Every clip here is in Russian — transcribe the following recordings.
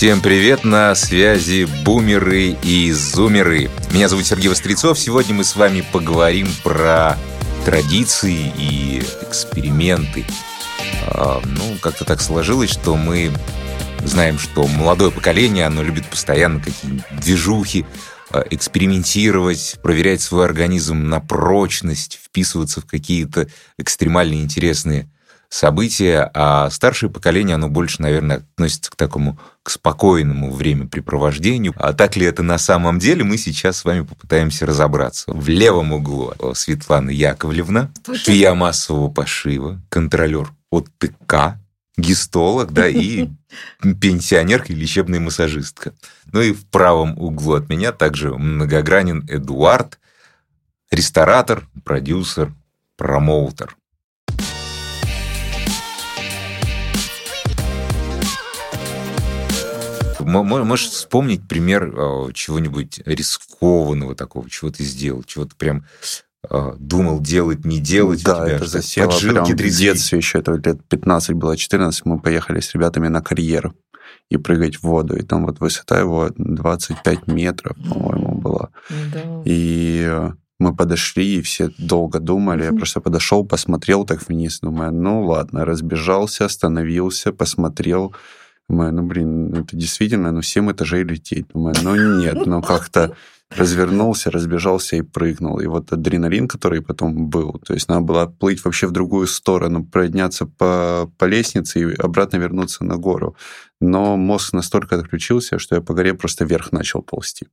Всем привет, на связи бумеры и зумеры. Меня зовут Сергей Вострецов. Сегодня мы с вами поговорим про традиции и эксперименты. А, ну, как-то так сложилось, что мы знаем, что молодое поколение, оно любит постоянно какие-нибудь движухи, а, экспериментировать, проверять свой организм на прочность, вписываться в какие-то экстремально интересные события, а старшее поколение, оно больше, наверное, относится к такому, к спокойному времяпрепровождению. А так ли это на самом деле, мы сейчас с вами попытаемся разобраться. В левом углу Светлана Яковлевна, швея массового пошива, контролер от ТК, гистолог, да, и пенсионерка и лечебная массажистка. Ну и в правом углу от меня также многогранен Эдуард, ресторатор, продюсер, промоутер. Можешь вспомнить пример а, чего-нибудь рискованного такого, чего ты сделал, чего ты прям а, думал делать, не делать. Да, это засело прям в детстве еще, это лет 15 было, 14, мы поехали с ребятами на карьер и прыгать в воду. И там вот высота его 25 метров, по-моему, была. Да. И мы подошли, и все долго думали. Я просто подошел, посмотрел так вниз, думаю, ну ладно, разбежался, остановился, посмотрел, Думаю, ну, блин, это действительно, ну, 7 этажей лететь. Думаю, ну, нет, ну, как-то развернулся, разбежался и прыгнул. И вот адреналин, который потом был, то есть надо было плыть вообще в другую сторону, подняться по, по лестнице и обратно вернуться на гору. Но мозг настолько отключился, что я по горе просто вверх начал ползти.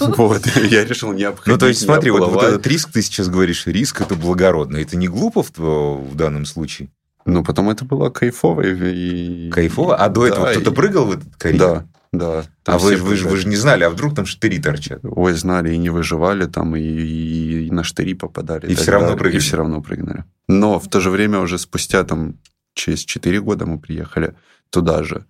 Вот, я решил не обходить. Ну, то есть, смотри, вот этот риск, ты сейчас говоришь, риск это благородно. Это не глупо в данном случае? Ну, потом это было кайфово. И... Кайфово? А до да, этого кто-то прыгал в этот карьер? Да, да. А вы, вы, вы же не знали, а вдруг там штыри торчат? Ой, знали и не выживали там, и, и на штыри попадали. И, и все равно прыгали? И все равно прыгнули. Но в то же время уже спустя там через 4 года мы приехали туда же.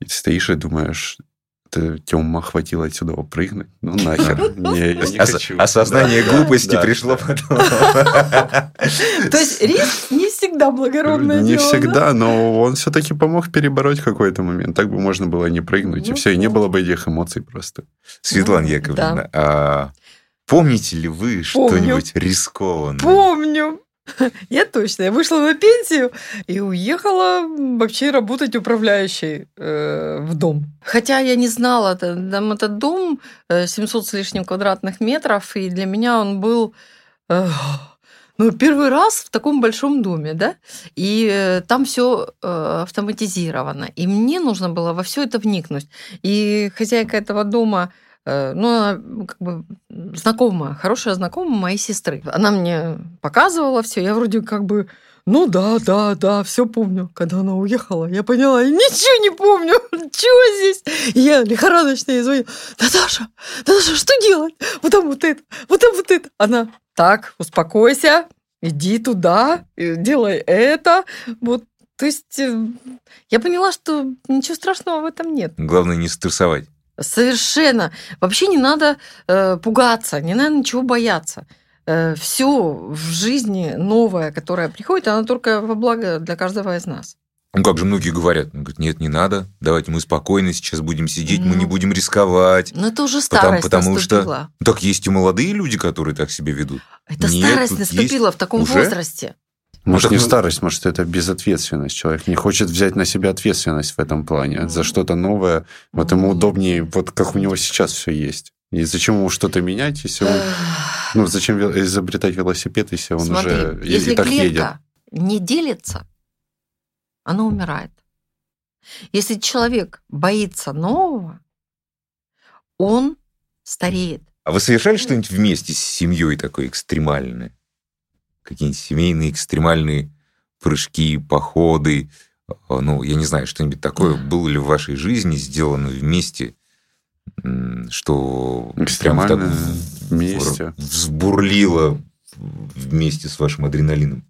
И стоишь и думаешь, тебе ума хватило отсюда прыгнуть. Ну, нахер. Не, я не хочу. Осознание глупости пришло потом. То есть риск не всегда благородное Не всегда, но он все-таки помог перебороть какой-то момент. Так бы можно было не прыгнуть, и ну все, и не было бы этих эмоций просто. Светлана ну, Яковлевна, а помните ли вы что-нибудь рискованное? Помню. Я точно. Я вышла на пенсию и уехала вообще работать управляющей э, в дом. Хотя я не знала, там этот дом 700 э, с лишним квадратных метров, и для меня он был... Э, ну, первый раз в таком большом доме, да, и э, там все э, автоматизировано, и мне нужно было во все это вникнуть. И хозяйка этого дома Э, ну, она как бы знакомая, хорошая знакомая моей сестры. Она мне показывала все, я вроде как бы ну да, да, да, все помню. Когда она уехала, я поняла, ничего не помню. Чего здесь? И я лихорадочно ей звоню. Наташа, Наташа, что делать? Вот там вот это, вот там вот это. Она, так, успокойся, иди туда, делай это. Вот, то есть э, я поняла, что ничего страшного в этом нет. Главное не стрессовать. Совершенно. Вообще не надо э, пугаться, не надо ничего бояться. Э, все в жизни новое, которое приходит, оно только во благо для каждого из нас. Ну, как же многие говорят, говорят, нет, не надо, давайте мы спокойно сейчас будем сидеть, ну, мы не будем рисковать. Ну, это уже старость потому, потому что ну, Так есть и молодые люди, которые так себя ведут. Это нет, старость наступила есть... в таком уже? возрасте. Может, не старость, может, это безответственность. Человек не хочет взять на себя ответственность в этом плане за что-то новое. Вот ему удобнее, вот как у него сейчас все есть. И зачем ему что-то менять, если он... Ну, зачем изобретать велосипед, если он Смотри, уже если и так едет? не делится, оно умирает. Если человек боится нового, он стареет. А вы совершали что-нибудь вместе с семьей такое экстремальное? какие-нибудь семейные экстремальные прыжки, походы, а, ну, я не знаю, что-нибудь такое было ли в вашей жизни сделано вместе, что прямо так вместе. взбурлило вместе с вашим адреналином?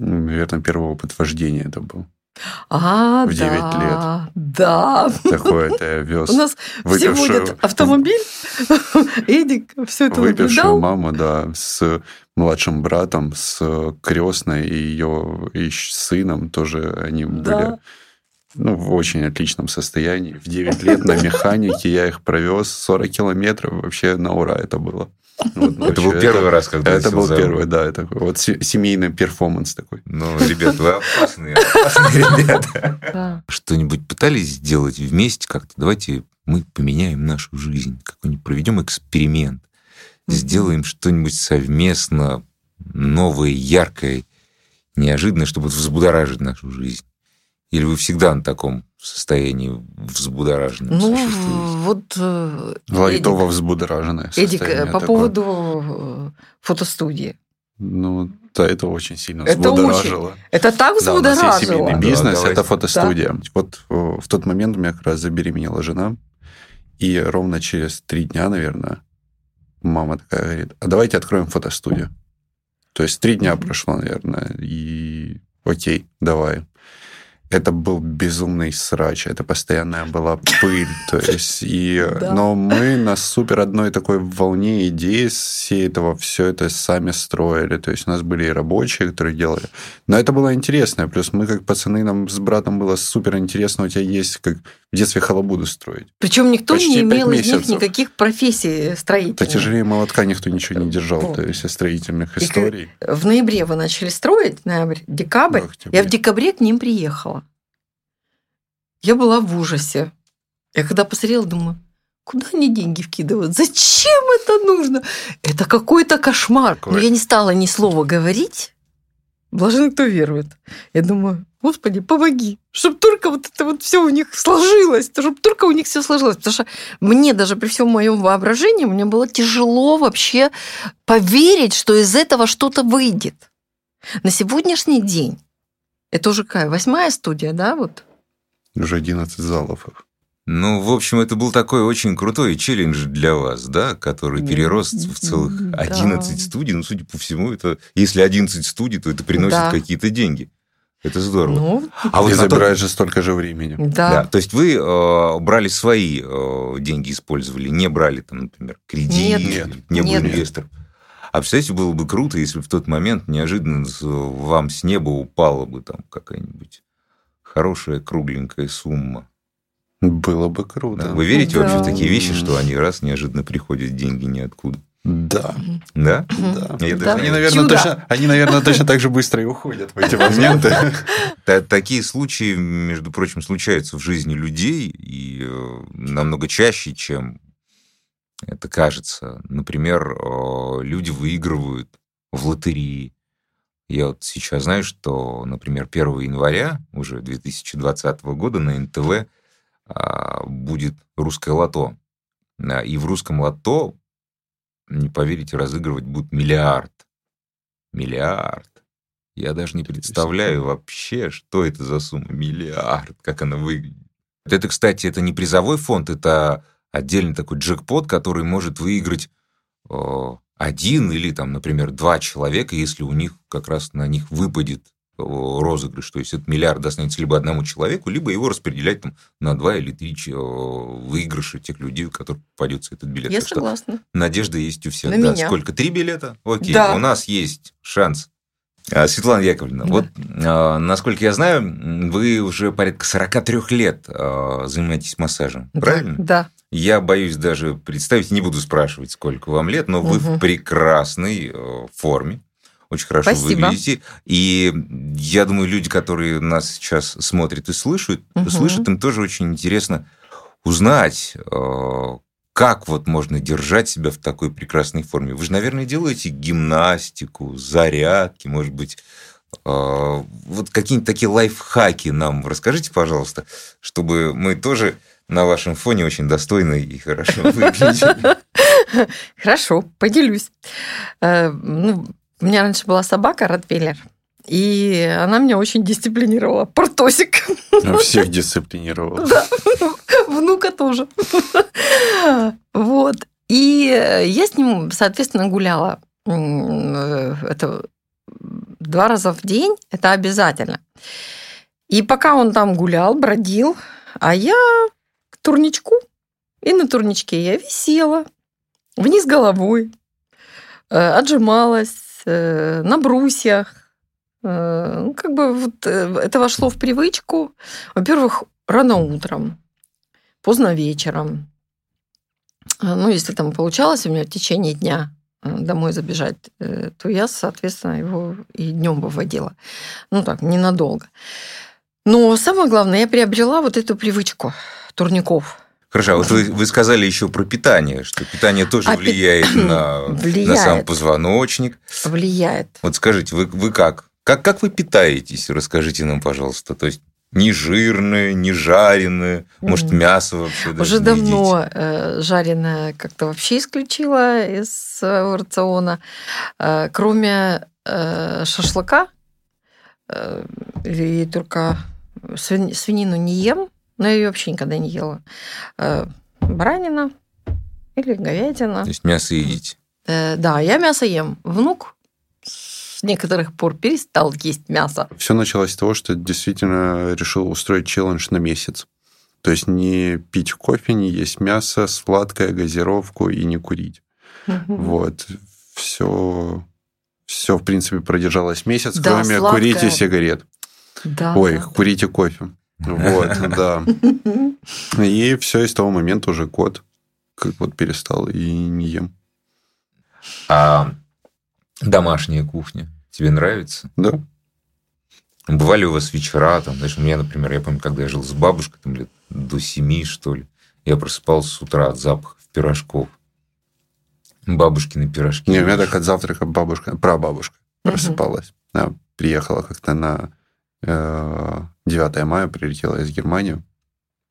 Ну, наверное, первый опыт вождения это был. А, в 9 да, лет. Да. Такое это я вез. У нас все водят автомобиль. Эдик все это Выпившую маму, да, с младшим братом, с крестной и ее и сыном тоже они да. были ну, в очень отличном состоянии. В 9 лет на механике я их провез 40 километров. Вообще на ура это было. Вот, это был первый это, раз, когда Это был первый, да. Это вот семейный перформанс такой. Ну, ребят, вы опасные, опасные ребята. Что-нибудь пытались сделать вместе как-то? Давайте мы поменяем нашу жизнь, какой-нибудь проведем эксперимент, сделаем что-нибудь совместно новое, яркое, неожиданное, чтобы взбудоражить нашу жизнь. Или вы всегда на таком состоянии взбудораженном Ну, вот... Э, Лайтово взбудораженное Эдик, э, по такое. поводу э, фотостудии. Ну, да, это очень сильно это взбудоражило. Очень, это так взбудоражило. Да, у нас есть семейный бизнес, да, это фотостудия. Да. Вот в тот момент у меня как раз забеременела жена, и ровно через три дня, наверное, мама такая говорит, а давайте откроем фотостудию. То есть три дня прошло, наверное, и окей, давай это был безумный срач, это постоянная была пыль, то есть, и, да. но мы на супер одной такой волне идеи все этого, все это сами строили, то есть у нас были и рабочие, которые делали, но это было интересно, плюс мы как пацаны, нам с братом было супер интересно, у тебя есть как в детстве халабуду строить. Причем никто Почти не имел из них никаких профессий строительных. Потяжелее молотка никто ничего не держал, вот. то есть строительных и историй. В ноябре вы начали строить, ноябрь, декабрь, я в декабре к ним приехала. Я была в ужасе. Я когда посмотрела, думаю, куда они деньги вкидывают? Зачем это нужно? Это какой-то кошмар. Какой? Но я не стала ни слова говорить. Блажен, кто верует. Я думаю, Господи, помоги, чтобы только вот это вот все у них сложилось, чтобы только у них все сложилось. Потому что мне даже при всем моем воображении, мне было тяжело вообще поверить, что из этого что-то выйдет. На сегодняшний день, это уже какая, восьмая студия, да, вот? Уже 11 залов. Ну, в общем, это был такой очень крутой челлендж для вас, да, который перерос в целых 11 да. студий. Ну, судя по всему, это если 11 студий, то это приносит да. какие-то деньги. Это здорово. Ну, а вот забирает то... же столько же времени. Да. да. То есть вы э, брали свои э, деньги, использовали, не брали там, например, кредит, нет, не нет. был инвестор. А представляете, было бы круто, если в тот момент неожиданно вам с неба упала бы там какая-нибудь хорошая кругленькая сумма. Было бы круто. Да. Вы верите да. вообще в такие вещи, что они раз неожиданно приходят деньги ниоткуда? Да. Да? Да. Я да. Они, наверное, точно, они, наверное, точно так же быстро и уходят в эти моменты. Такие случаи, между прочим, случаются в жизни людей и э, намного чаще, чем это кажется. Например, э, люди выигрывают в лотерии, я вот сейчас знаю, что, например, 1 января уже 2020 года на НТВ а, будет русское лото. И в русском лото, не поверите, разыгрывать будет миллиард. Миллиард. Я даже не представляю вообще, что это за сумма. Миллиард, как она выглядит. Это, кстати, это не призовой фонд, это отдельный такой джекпот, который может выиграть один или, там, например, два человека, если у них как раз на них выпадет розыгрыш. То есть этот миллиард достанется либо одному человеку, либо его распределять там, на два или три выигрыша тех людей, у которых попадется этот билет. Я так согласна. надежда есть у всех. На да. меня. Сколько? Три билета? Окей, да. у нас есть шанс. А, Светлана Яковлевна, да. вот а, насколько я знаю, вы уже порядка 43 лет а, занимаетесь массажем, да, правильно? Да. Я боюсь даже представить, не буду спрашивать, сколько вам лет, но угу. вы в прекрасной э, форме. Очень хорошо Спасибо. выглядите. И я думаю, люди, которые нас сейчас смотрят и слышат, угу. слышат, им тоже очень интересно узнать, как вот можно держать себя в такой прекрасной форме. Вы же, наверное, делаете гимнастику, зарядки, может быть, э, вот какие-нибудь такие лайфхаки нам расскажите, пожалуйста, чтобы мы тоже на вашем фоне очень достойно и хорошо выглядели. Хорошо, поделюсь. Э, ну, у меня раньше была собака Ротвейлер, и она меня очень дисциплинировала. Портосик. Ну, всех дисциплинировала. Да, внука тоже. Вот. И я с ним, соответственно, гуляла э, это два раза в день, это обязательно. И пока он там гулял, бродил, а я турничку, и на турничке я висела вниз головой, э, отжималась э, на брусьях. Э, ну, как бы вот это вошло в привычку. Во-первых, рано утром, поздно вечером. Ну, если там получалось у меня в течение дня домой забежать, то я, соответственно, его и днем выводила. Ну так, ненадолго. Но самое главное, я приобрела вот эту привычку турников. Хорошо, а вот вы, вы сказали еще про питание, что питание тоже а влияет, пи... на, влияет на сам позвоночник. Влияет. Вот скажите, вы, вы как? как? Как вы питаетесь? Расскажите нам, пожалуйста. То есть не жирное, не жареное, может, мясо вообще даже Уже давно едите. Э, жареное как-то вообще исключила из своего рациона. Э, кроме э, шашлыка, и только свинину не ем, но я ее вообще никогда не ела. Баранина или говядина. То есть мясо едите? Да, я мясо ем. Внук с некоторых пор перестал есть мясо. Все началось с того, что действительно решил устроить челлендж на месяц. То есть не пить кофе, не есть мясо, сладкое, газировку и не курить. Вот. Все, все, в принципе, продержалось месяц, да, кроме сладкое. курить и сигарет. Да, Ой, да, курите кофе. Вот, да. И все, и с того момента уже кот как вот перестал и не ем. А домашняя кухня тебе нравится? Да. Бывали у вас вечера, там, знаешь, у меня, например, я помню, когда я жил с бабушкой, там, лет до семи, что ли, я просыпался с утра от запахов пирожков. Бабушкины пирожки. Не, у меня так от завтрака бабушка, прабабушка просыпалась. Она приехала как-то на 9 э, мая прилетела из Германии.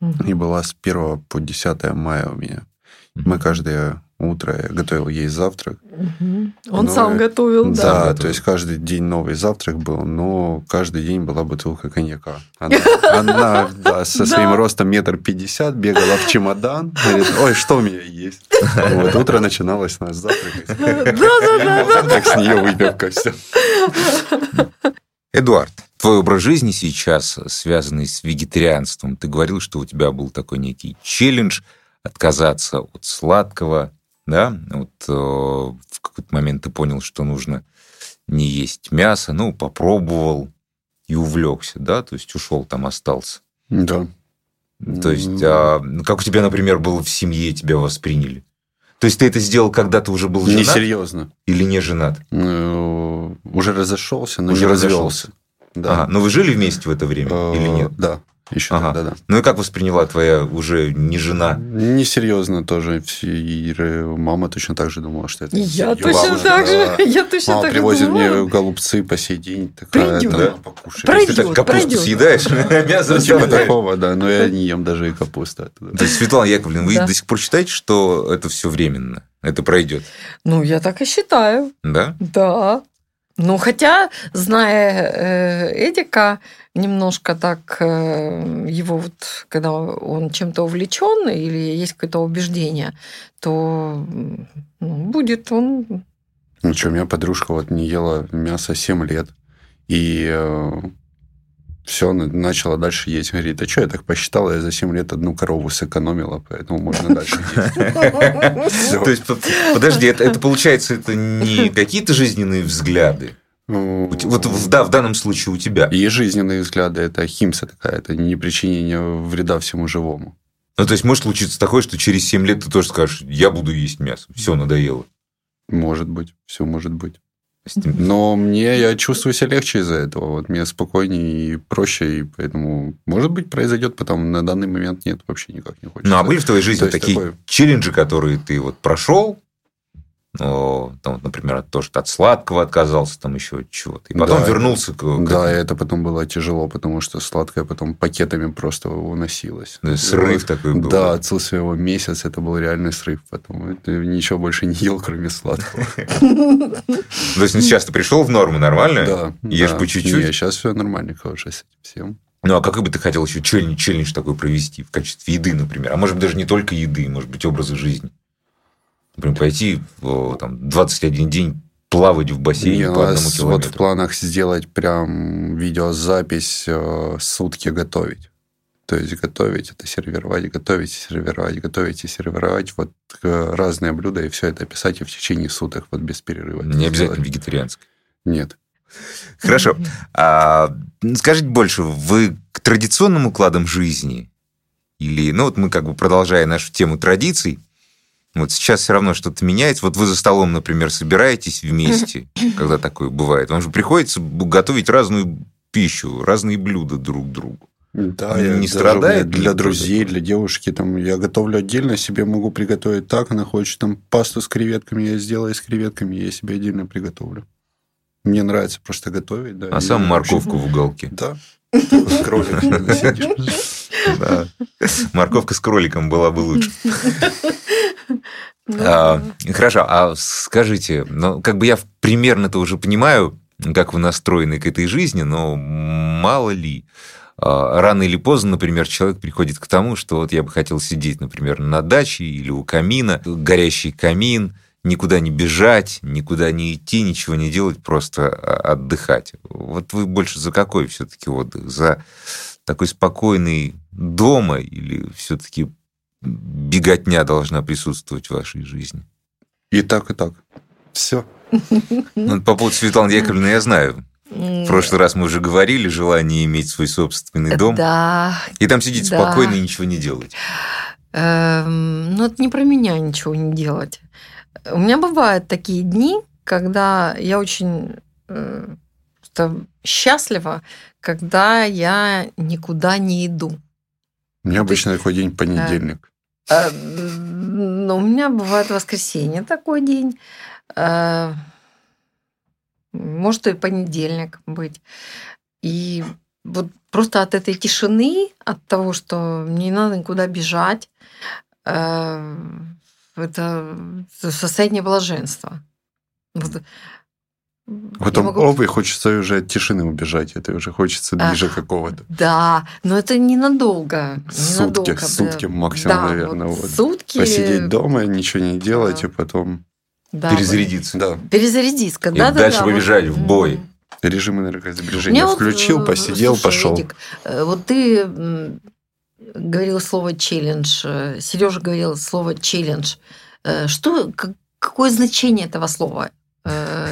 Угу. И была с 1 по 10 мая у меня. Угу. Мы каждое утро готовил ей завтрак. Угу. Он но, сам готовил, да. Да, то есть каждый день новый завтрак был, но каждый день была бутылка коньяка. Она, она да, со своим ростом метр пятьдесят бегала в чемодан, говорит, ой, что у меня есть? Вот, утро начиналось нас завтракать. Да-да-да. Завтрак с нее выпивка, все. Эдуард, твой образ жизни сейчас, связанный с вегетарианством, ты говорил, что у тебя был такой некий челлендж отказаться от сладкого, да? Вот э, в какой-то момент ты понял, что нужно не есть мясо, ну, попробовал и увлекся, да? То есть ушел там, остался. Да. То есть, а, как у тебя, например, было в семье, тебя восприняли? То есть ты это сделал, когда ты уже был женат? Несерьезно. Или не женат? Ну, уже разошелся, но уже не развелся. Да. Ага. Но вы жили вместе в это время или нет? Да. Еще ага. тогда, да. Ну и как восприняла твоя уже не жена? Несерьезно тоже. И мама точно так же думала, что это Я точно так же. Я точно мама так привозит мне голубцы по сей день. Такая, придет, да? покушай. Пройдет, ты так капусту пройдет. съедаешь, мясо Типа такого, да. Но я не ем даже и капусту. То есть, Светлана Яковлевна, вы до сих пор считаете, что это все временно? Это пройдет? Ну, я так и считаю. Да? Да. Ну, хотя, зная э, Эдика, немножко так э, его вот, когда он чем-то увлечен или есть какое-то убеждение, то ну, будет он... Ну что, у меня подружка вот не ела мясо 7 лет, и э, все, начала дальше есть. Говорит, а что, я так посчитала, я за 7 лет одну корову сэкономила, поэтому можно дальше есть. То есть, подожди, это получается, это не какие-то жизненные взгляды? Вот в, да, в данном случае у тебя. И жизненные взгляды – это химса такая, это не причинение вреда всему живому. Ну, то есть, может случиться такое, что через 7 лет ты тоже скажешь, я буду есть мясо, все надоело. Может быть, все может быть. Но мне я чувствую себя легче из-за этого. Вот мне спокойнее и проще, и поэтому, может быть, произойдет, потом на данный момент нет, вообще никак не хочется. Ну, а были в твоей жизни То такие такой... челленджи, которые ты вот прошел, там, например, что от сладкого отказался, там еще от чего-то. И потом да, вернулся к. Да, это потом было тяжело, потому что сладкое потом пакетами просто уносилось. Да, срыв вот. такой был. Да, отцелся его месяц, это был реальный срыв. Потом ничего больше не ел, кроме сладкого. То есть, сейчас ты пришел в норму нормально? Да. Ешь по чуть-чуть? Нет, сейчас все нормально, с этим всем. Ну, а как бы ты хотел еще челлендж, челлендж такой провести в качестве еды, например? А может быть, даже не только еды, может быть, образы жизни? Например, пойти там, 21 день плавать в бассейне Не, по одному километру. Вот в планах сделать прям видеозапись, э, сутки готовить. То есть готовить, это сервировать, готовить, сервировать, готовить и сервировать вот э, разные блюда и все это писать и в течение суток вот без перерыва. Не обязательно вегетарианское. Нет. Хорошо. А, скажите больше, вы к традиционным укладам жизни или, ну вот мы как бы продолжая нашу тему традиций, вот сейчас все равно что-то меняется. Вот вы за столом, например, собираетесь вместе, когда такое бывает. Вам же приходится готовить разную пищу, разные блюда друг другу. Да, не я страдает для друзей, для девушки. Там я готовлю отдельно, себе могу приготовить так. Она хочет там пасту с креветками, я сделаю с креветками, я себе отдельно приготовлю. Мне нравится просто готовить. Да, а сам морковку в уголке. Да. С кроликом сидишь. Морковка с кроликом была бы лучше. А, хорошо, а скажите, ну, как бы я примерно-то уже понимаю, как вы настроены к этой жизни, но мало ли, а, рано или поздно, например, человек приходит к тому, что вот я бы хотел сидеть, например, на даче или у камина, горящий камин, никуда не бежать, никуда не идти, ничего не делать, просто а, отдыхать. Вот вы больше за какой все-таки отдых? За такой спокойный дома или все-таки беготня должна присутствовать в вашей жизни? И так, и так. Все. Ну, по поводу Светланы Яковлевны я знаю. В прошлый раз мы уже говорили, желание иметь свой собственный дом. Да. И там сидеть да. спокойно и ничего не делать. Эм, ну, это не про меня ничего не делать. У меня бывают такие дни, когда я очень э, счастлива, когда я никуда не иду. У меня обычно такой день понедельник. Э, ну, у меня бывает воскресенье такой день. Э, может и понедельник быть. И вот просто от этой тишины, от того, что мне не надо никуда бежать, э, это состояние блаженства. Вот. Потом, могу... оп, и хочется уже от тишины убежать, это уже хочется движа а, какого-то. Да, но это ненадолго. Сутки, ненадолго, сутки максимум, да, наверное. Вот вот. Сутки. Посидеть дома, ничего не делать, да. и потом да, перезарядиться. Да. Перезарядиться, когда и да, дальше да, побежали вот. в бой. Режим энергосбережения включил, вот, посидел, слушай, пошел. Эдик, э, вот ты говорил слово челлендж, э, Сережа говорил слово челлендж. Э, что, какое значение этого слова?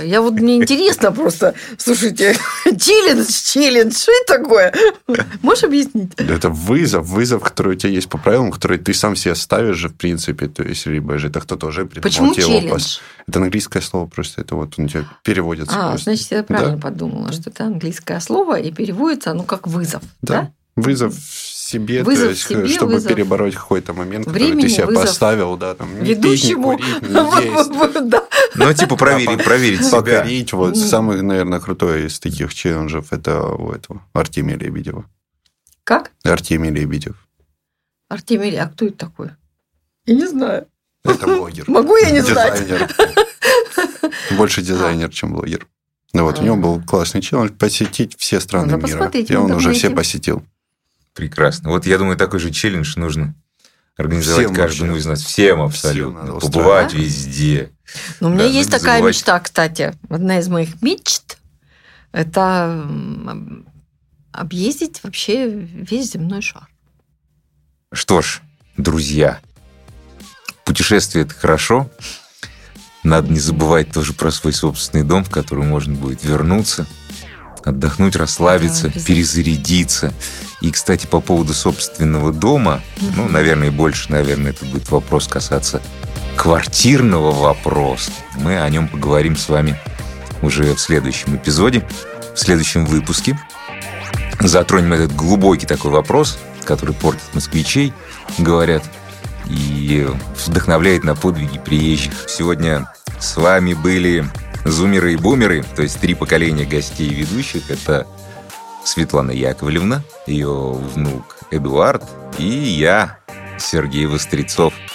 Я вот мне интересно просто, слушайте, челлендж, челлендж, что это такое? Можешь объяснить? Это вызов, вызов, который у тебя есть по правилам, который ты сам себе ставишь же, в принципе, то есть, либо же это кто-то уже придумал Почему тебе челлендж? Вопрос. Это английское слово просто, это вот у тебя переводится. А, просто. значит, я правильно да? подумала, что это английское слово, и переводится оно как вызов, да? да? Вызов себе, вызов то есть, себе, чтобы вызов перебороть какой-то момент, Времени, который ты себе поставил, да, там, не ведущему, пить, не курить, не есть. да. Ну, типа проверить, проверить себя. Покорить. Вот самый, наверное, крутой из таких челленджев это у этого Артемия Лебедева. Как? Артемий Лебедев. Артемий, а кто это такой? Я не знаю. Это блогер. Могу я не знать? Дизайнер. Больше дизайнер, чем блогер. Ну вот, у него был классный челлендж посетить все страны мира. И он уже все посетил. Прекрасно. Вот я думаю, такой же челлендж нужно организовать Всем каждому вообще. из нас. Всем абсолютно. Всем Побывать устроить. везде. Ну, у меня да, есть такая забывать. мечта, кстати. Одна из моих мечт – это объездить вообще весь земной шар. Что ж, друзья, путешествие – это хорошо. Надо не забывать тоже про свой собственный дом, в который можно будет вернуться – отдохнуть, расслабиться, да, перезарядиться. И, кстати, по поводу собственного дома, ну, наверное, больше, наверное, это будет вопрос касаться квартирного вопроса. Мы о нем поговорим с вами уже в следующем эпизоде, в следующем выпуске. Затронем этот глубокий такой вопрос, который портит москвичей, говорят, и вдохновляет на подвиги приезжих. Сегодня с вами были Зумеры и бумеры, то есть три поколения гостей и ведущих, это Светлана Яковлевна, ее внук Эдуард и я, Сергей Вострецов –